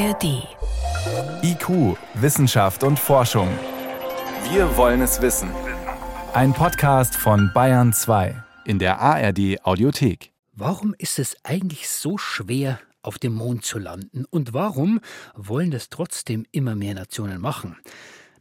ARD. IQ, Wissenschaft und Forschung. Wir wollen es wissen. Ein Podcast von Bayern 2 in der ARD Audiothek. Warum ist es eigentlich so schwer, auf dem Mond zu landen? Und warum wollen das trotzdem immer mehr Nationen machen?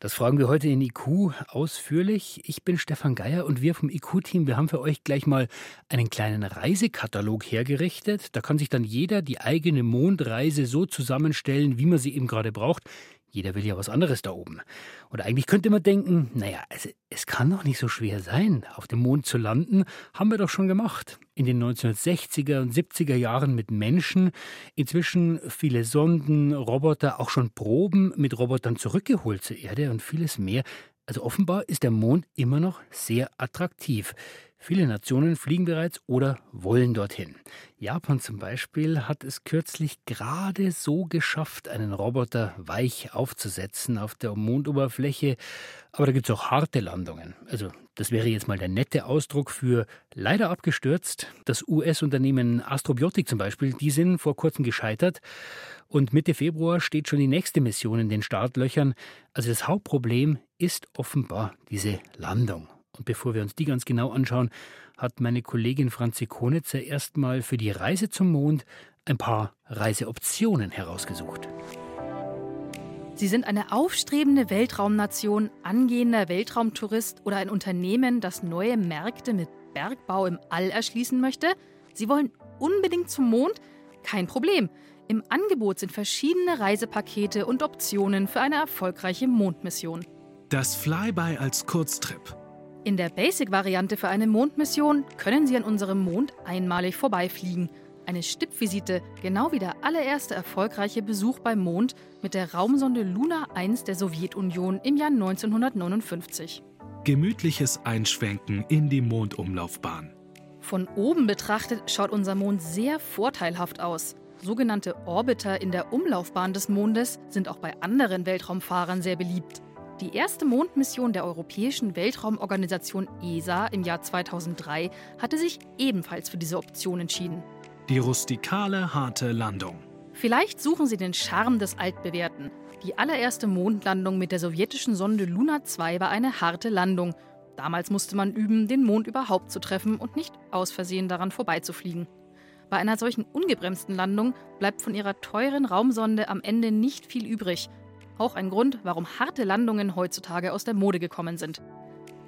Das fragen wir heute in IQ ausführlich. Ich bin Stefan Geier und wir vom IQ-Team, wir haben für euch gleich mal einen kleinen Reisekatalog hergerichtet. Da kann sich dann jeder die eigene Mondreise so zusammenstellen, wie man sie eben gerade braucht. Jeder will ja was anderes da oben. Und eigentlich könnte man denken, naja, also es kann doch nicht so schwer sein, auf dem Mond zu landen. Haben wir doch schon gemacht. In den 1960er und 70er Jahren mit Menschen. Inzwischen viele Sonden, Roboter, auch schon Proben mit Robotern zurückgeholt zur Erde und vieles mehr. Also offenbar ist der Mond immer noch sehr attraktiv. Viele Nationen fliegen bereits oder wollen dorthin. Japan zum Beispiel hat es kürzlich gerade so geschafft, einen Roboter weich aufzusetzen auf der Mondoberfläche. Aber da gibt es auch harte Landungen. Also das wäre jetzt mal der nette Ausdruck für leider abgestürzt. Das US-Unternehmen Astrobiotik zum Beispiel, die sind vor kurzem gescheitert. Und Mitte Februar steht schon die nächste Mission in den Startlöchern. Also das Hauptproblem ist offenbar diese Landung. Und bevor wir uns die ganz genau anschauen, hat meine Kollegin Franzi Konitzer erstmal für die Reise zum Mond ein paar Reiseoptionen herausgesucht. Sie sind eine aufstrebende Weltraumnation, angehender Weltraumtourist oder ein Unternehmen, das neue Märkte mit Bergbau im All erschließen möchte. Sie wollen unbedingt zum Mond? Kein Problem. Im Angebot sind verschiedene Reisepakete und Optionen für eine erfolgreiche Mondmission. Das Flyby als Kurztrip. In der Basic-Variante für eine Mondmission können Sie an unserem Mond einmalig vorbeifliegen. Eine Stippvisite, genau wie der allererste erfolgreiche Besuch beim Mond mit der Raumsonde Luna 1 der Sowjetunion im Jahr 1959. Gemütliches Einschwenken in die Mondumlaufbahn. Von oben betrachtet schaut unser Mond sehr vorteilhaft aus. Sogenannte Orbiter in der Umlaufbahn des Mondes sind auch bei anderen Weltraumfahrern sehr beliebt. Die erste Mondmission der Europäischen Weltraumorganisation ESA im Jahr 2003 hatte sich ebenfalls für diese Option entschieden. Die rustikale, harte Landung. Vielleicht suchen Sie den Charme des Altbewährten. Die allererste Mondlandung mit der sowjetischen Sonde Luna 2 war eine harte Landung. Damals musste man üben, den Mond überhaupt zu treffen und nicht aus Versehen daran vorbeizufliegen. Bei einer solchen ungebremsten Landung bleibt von ihrer teuren Raumsonde am Ende nicht viel übrig. Auch ein Grund, warum harte Landungen heutzutage aus der Mode gekommen sind.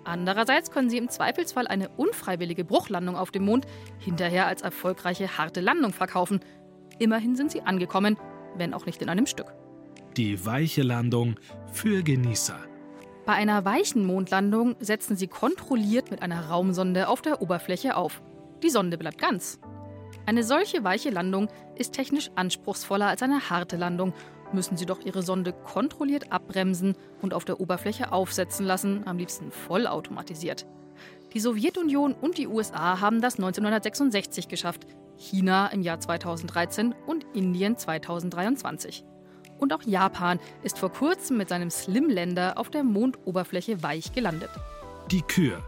Andererseits können sie im Zweifelsfall eine unfreiwillige Bruchlandung auf dem Mond hinterher als erfolgreiche harte Landung verkaufen. Immerhin sind sie angekommen, wenn auch nicht in einem Stück. Die weiche Landung für Genießer. Bei einer weichen Mondlandung setzen sie kontrolliert mit einer Raumsonde auf der Oberfläche auf. Die Sonde bleibt ganz. Eine solche weiche Landung ist technisch anspruchsvoller als eine harte Landung müssen sie doch ihre Sonde kontrolliert abbremsen und auf der Oberfläche aufsetzen lassen, am liebsten vollautomatisiert. Die Sowjetunion und die USA haben das 1966 geschafft, China im Jahr 2013 und Indien 2023. Und auch Japan ist vor kurzem mit seinem Slim-Länder auf der Mondoberfläche weich gelandet. Die Kür.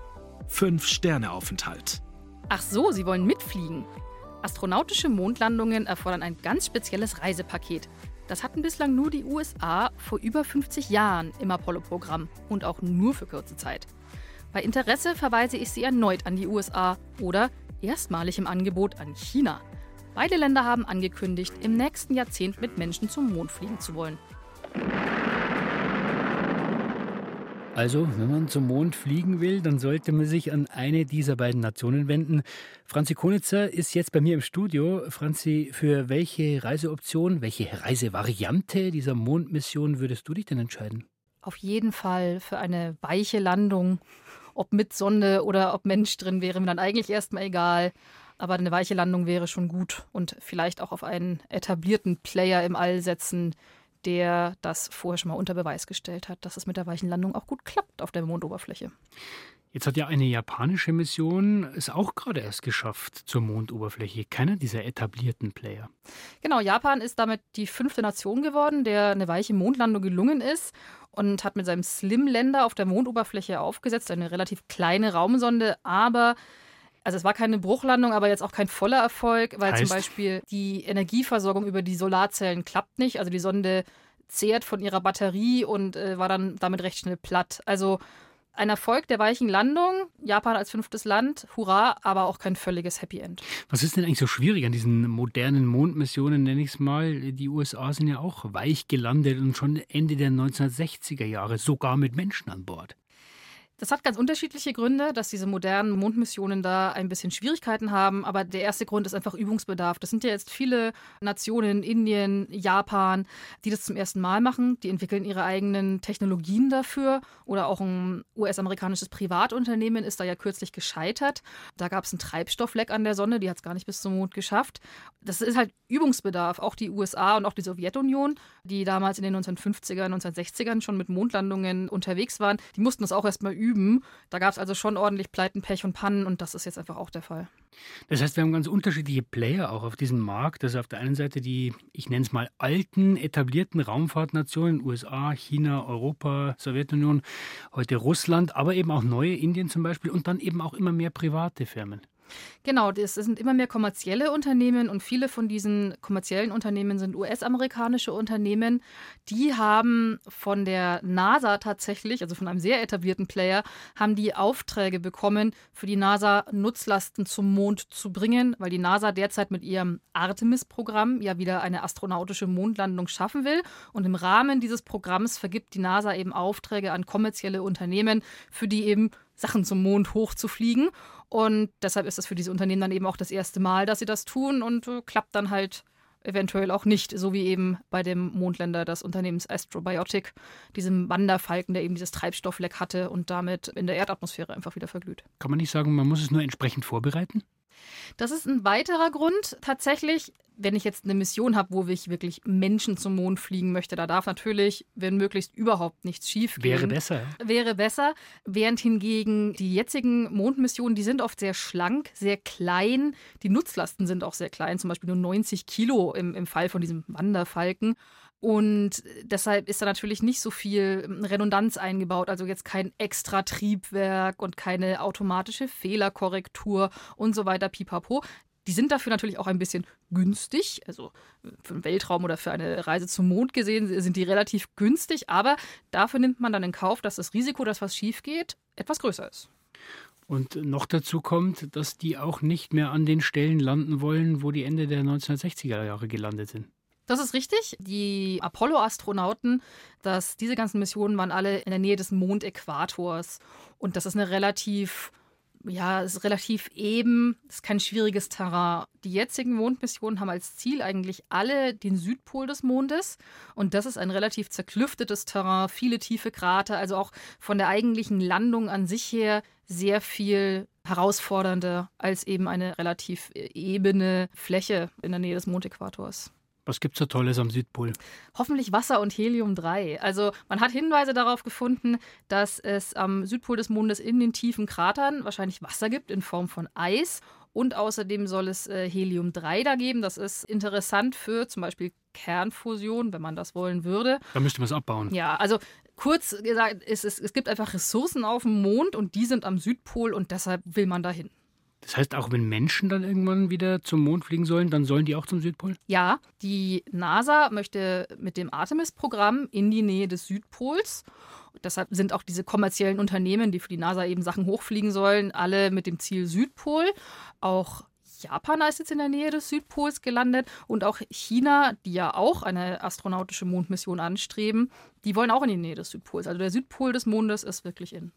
Fünf-Sterne-Aufenthalt. Ach so, Sie wollen mitfliegen. Astronautische Mondlandungen erfordern ein ganz spezielles Reisepaket. Das hatten bislang nur die USA vor über 50 Jahren im Apollo-Programm und auch nur für kurze Zeit. Bei Interesse verweise ich Sie erneut an die USA oder erstmalig im Angebot an China. Beide Länder haben angekündigt, im nächsten Jahrzehnt mit Menschen zum Mond fliegen zu wollen. Also, wenn man zum Mond fliegen will, dann sollte man sich an eine dieser beiden Nationen wenden. Franzi Konitzer ist jetzt bei mir im Studio. Franzi, für welche Reiseoption, welche Reisevariante dieser Mondmission würdest du dich denn entscheiden? Auf jeden Fall für eine weiche Landung. Ob mit Sonde oder ob Mensch drin wäre mir dann eigentlich erstmal egal. Aber eine weiche Landung wäre schon gut und vielleicht auch auf einen etablierten Player im All setzen, der das vorher schon mal unter Beweis gestellt hat, dass es mit der weichen Landung auch gut klappt auf der Mondoberfläche. Jetzt hat ja eine japanische Mission es auch gerade erst geschafft zur Mondoberfläche. Keiner dieser etablierten Player. Genau, Japan ist damit die fünfte Nation geworden, der eine weiche Mondlandung gelungen ist und hat mit seinem Slim-Länder auf der Mondoberfläche aufgesetzt, eine relativ kleine Raumsonde, aber Also es war keine Bruchlandung, aber jetzt auch kein voller Erfolg, weil Heißt? zum Beispiel die Energieversorgung über die Solarzellen klappt nicht. Also die Sonde zehrt von ihrer Batterie und äh, war dann damit recht schnell platt. Also ein Erfolg der weichen Landung, Japan als fünftes Land, hurra, aber auch kein völliges Happy End. Was ist denn eigentlich so schwierig an diesen modernen Mondmissionen, nenne ich es mal? Die USA sind ja auch weich gelandet und schon Ende der 1960er Jahre, sogar mit Menschen an Bord. Das hat ganz unterschiedliche Gründe, dass diese modernen Mondmissionen da ein bisschen Schwierigkeiten haben. Aber der erste Grund ist einfach Übungsbedarf. Das sind ja jetzt viele Nationen, Indien, Japan, die das zum ersten Mal machen. Die entwickeln ihre eigenen Technologien dafür. Oder auch ein US-amerikanisches Privatunternehmen ist da ja kürzlich gescheitert. Da gab es einen Treibstoffleck an der Sonne, die hat es gar nicht bis zum Mond geschafft. Das ist halt Übungsbedarf. Auch die USA und auch die Sowjetunion, die damals in den 1950er, 1960ern schon mit Mondlandungen unterwegs waren, die mussten das auch erstmal üben. Da gab es also schon ordentlich Pleiten, Pech und Pannen und das ist jetzt einfach auch der Fall. Das heißt, wir haben ganz unterschiedliche Player auch auf diesem Markt. Also auf der einen Seite die, ich nenne es mal, alten, etablierten Raumfahrtnationen, USA, China, Europa, Sowjetunion, heute Russland, aber eben auch neue, Indien zum Beispiel und dann eben auch immer mehr private Firmen. Genau, das sind immer mehr kommerzielle Unternehmen und viele von diesen kommerziellen Unternehmen sind US-amerikanische Unternehmen. Die haben von der NASA tatsächlich, also von einem sehr etablierten Player, haben die Aufträge bekommen, für die NASA Nutzlasten zum Mond zu bringen, weil die NASA derzeit mit ihrem Artemis-Programm ja wieder eine astronautische Mondlandung schaffen will. Und im Rahmen dieses Programms vergibt die NASA eben Aufträge an kommerzielle Unternehmen, für die eben Sachen zum Mond hochzufliegen. Und deshalb ist das für diese Unternehmen dann eben auch das erste Mal, dass sie das tun und äh, klappt dann halt eventuell auch nicht, so wie eben bei dem Mondländer des Unternehmens Astrobiotic, diesem Wanderfalken, der eben dieses Treibstoffleck hatte und damit in der Erdatmosphäre einfach wieder verglüht. Kann man nicht sagen, man muss es nur entsprechend vorbereiten? Das ist ein weiterer Grund tatsächlich, wenn ich jetzt eine Mission habe, wo ich wirklich Menschen zum Mond fliegen möchte, da darf natürlich, wenn möglichst, überhaupt nichts schief gehen. Wäre besser. Wäre besser. Während hingegen die jetzigen Mondmissionen, die sind oft sehr schlank, sehr klein. Die Nutzlasten sind auch sehr klein, zum Beispiel nur 90 Kilo im, im Fall von diesem Wanderfalken. Und deshalb ist da natürlich nicht so viel Redundanz eingebaut, also jetzt kein extra Triebwerk und keine automatische Fehlerkorrektur und so weiter, pipapo. Die sind dafür natürlich auch ein bisschen günstig. Also für den Weltraum oder für eine Reise zum Mond gesehen sind die relativ günstig. Aber dafür nimmt man dann in Kauf, dass das Risiko, dass was schief geht, etwas größer ist. Und noch dazu kommt, dass die auch nicht mehr an den Stellen landen wollen, wo die Ende der 1960er Jahre gelandet sind. Das ist richtig. Die Apollo-Astronauten, dass diese ganzen Missionen waren alle in der Nähe des Mondäquators. Und das ist eine relativ, ja, ist relativ eben, ist kein schwieriges Terrain. Die jetzigen Mondmissionen haben als Ziel eigentlich alle den Südpol des Mondes. Und das ist ein relativ zerklüftetes Terrain, viele tiefe Krater, also auch von der eigentlichen Landung an sich her sehr viel herausfordernder als eben eine relativ ebene Fläche in der Nähe des Mondäquators. Was gibt es so Tolles am Südpol? Hoffentlich Wasser und Helium-3. Also man hat Hinweise darauf gefunden, dass es am Südpol des Mondes in den tiefen Kratern wahrscheinlich Wasser gibt in Form von Eis. Und außerdem soll es äh, Helium-3 da geben. Das ist interessant für zum Beispiel Kernfusion, wenn man das wollen würde. Da müsste man es abbauen. Ja, also kurz gesagt, es, es, es gibt einfach Ressourcen auf dem Mond und die sind am Südpol und deshalb will man dahin. Das heißt, auch wenn Menschen dann irgendwann wieder zum Mond fliegen sollen, dann sollen die auch zum Südpol? Ja, die NASA möchte mit dem Artemis-Programm in die Nähe des Südpols. Deshalb sind auch diese kommerziellen Unternehmen, die für die NASA eben Sachen hochfliegen sollen, alle mit dem Ziel Südpol. Auch Japan ist jetzt in der Nähe des Südpols gelandet und auch China, die ja auch eine astronautische Mondmission anstreben, die wollen auch in die Nähe des Südpols. Also der Südpol des Mondes ist wirklich in.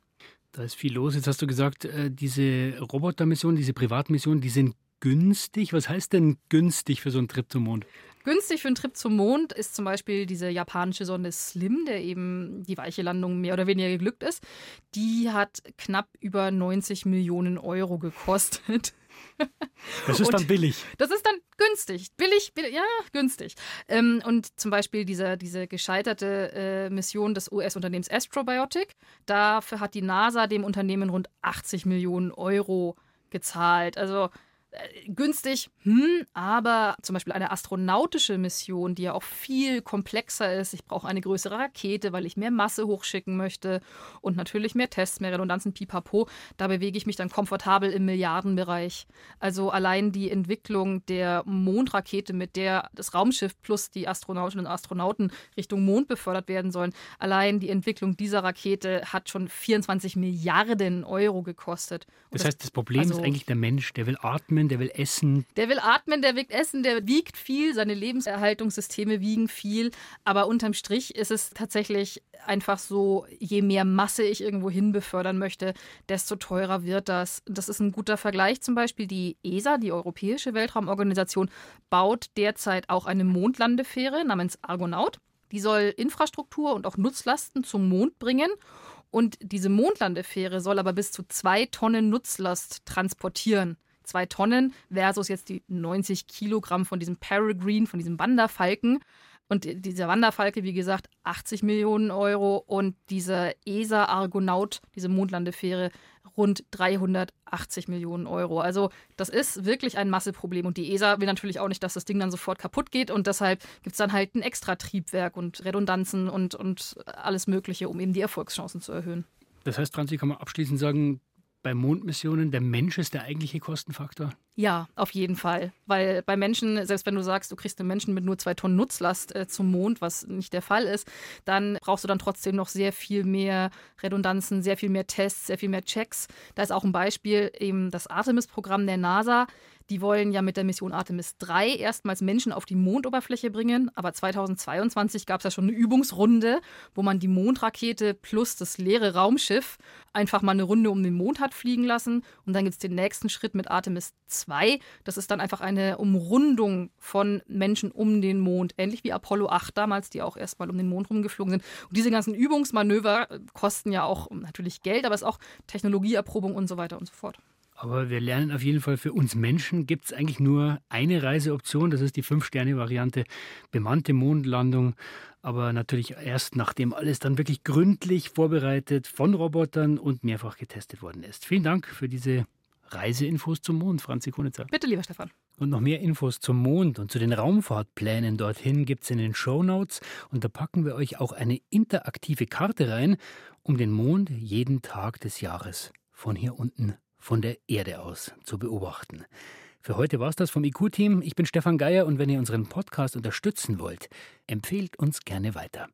Da ist viel los. Jetzt hast du gesagt, äh, diese Robotermissionen, diese Privatmissionen, die sind günstig. Was heißt denn günstig für so einen Trip zum Mond? Günstig für einen Trip zum Mond ist zum Beispiel diese japanische Sonde Slim, der eben die weiche Landung mehr oder weniger geglückt ist. Die hat knapp über 90 Millionen Euro gekostet. Das ist Und dann billig. Das ist dann günstig. Billig, billig ja, günstig. Ähm, und zum Beispiel diese, diese gescheiterte äh, Mission des US-Unternehmens Astrobiotic, dafür hat die NASA dem Unternehmen rund 80 Millionen Euro gezahlt. Also günstig, hm, aber zum Beispiel eine astronautische Mission, die ja auch viel komplexer ist. Ich brauche eine größere Rakete, weil ich mehr Masse hochschicken möchte und natürlich mehr Tests, mehr Redundanzen, pipapo. Da bewege ich mich dann komfortabel im Milliardenbereich. Also allein die Entwicklung der Mondrakete, mit der das Raumschiff plus die Astronautinnen und Astronauten Richtung Mond befördert werden sollen, allein die Entwicklung dieser Rakete hat schon 24 Milliarden Euro gekostet. Das, das heißt, das Problem also, ist eigentlich der Mensch, der will atmen, der will essen. Der will atmen, der will essen, der wiegt viel, seine Lebenserhaltungssysteme wiegen viel. Aber unterm Strich ist es tatsächlich einfach so, je mehr Masse ich irgendwo hin befördern möchte, desto teurer wird das. Das ist ein guter Vergleich. Zum Beispiel die ESA, die Europäische Weltraumorganisation, baut derzeit auch eine Mondlandefähre namens Argonaut. Die soll Infrastruktur und auch Nutzlasten zum Mond bringen. Und diese Mondlandefähre soll aber bis zu zwei Tonnen Nutzlast transportieren. Zwei Tonnen versus jetzt die 90 Kilogramm von diesem Peregrine, von diesem Wanderfalken. Und dieser Wanderfalke, wie gesagt, 80 Millionen Euro und dieser ESA Argonaut, diese Mondlandefähre, rund 380 Millionen Euro. Also das ist wirklich ein Masseproblem. Und die ESA will natürlich auch nicht, dass das Ding dann sofort kaputt geht. Und deshalb gibt es dann halt ein Extra-Triebwerk und Redundanzen und, und alles Mögliche, um eben die Erfolgschancen zu erhöhen. Das heißt, Franzi, kann man abschließend sagen, bei Mondmissionen, der Mensch ist der eigentliche Kostenfaktor? Ja, auf jeden Fall. Weil bei Menschen, selbst wenn du sagst, du kriegst einen Menschen mit nur zwei Tonnen Nutzlast äh, zum Mond, was nicht der Fall ist, dann brauchst du dann trotzdem noch sehr viel mehr Redundanzen, sehr viel mehr Tests, sehr viel mehr Checks. Da ist auch ein Beispiel eben das Artemis-Programm der NASA. Die wollen ja mit der Mission Artemis 3 erstmals Menschen auf die Mondoberfläche bringen. Aber 2022 gab es ja schon eine Übungsrunde, wo man die Mondrakete plus das leere Raumschiff einfach mal eine Runde um den Mond hat fliegen lassen. Und dann gibt es den nächsten Schritt mit Artemis 2. Das ist dann einfach eine Umrundung von Menschen um den Mond. Ähnlich wie Apollo 8 damals, die auch erstmal um den Mond rumgeflogen sind. Und diese ganzen Übungsmanöver kosten ja auch natürlich Geld, aber es ist auch Technologieerprobung und so weiter und so fort. Aber wir lernen auf jeden Fall, für uns Menschen gibt es eigentlich nur eine Reiseoption. Das ist die Fünf-Sterne-Variante, bemannte Mondlandung. Aber natürlich erst, nachdem alles dann wirklich gründlich vorbereitet von Robotern und mehrfach getestet worden ist. Vielen Dank für diese Reiseinfos zum Mond, Franzi Kunitzer. Bitte, lieber Stefan. Und noch mehr Infos zum Mond und zu den Raumfahrtplänen dorthin gibt es in den Show Notes. Und da packen wir euch auch eine interaktive Karte rein, um den Mond jeden Tag des Jahres von hier unten von der Erde aus zu beobachten. Für heute war es das vom IQ-Team. Ich bin Stefan Geier und wenn ihr unseren Podcast unterstützen wollt, empfehlt uns gerne weiter.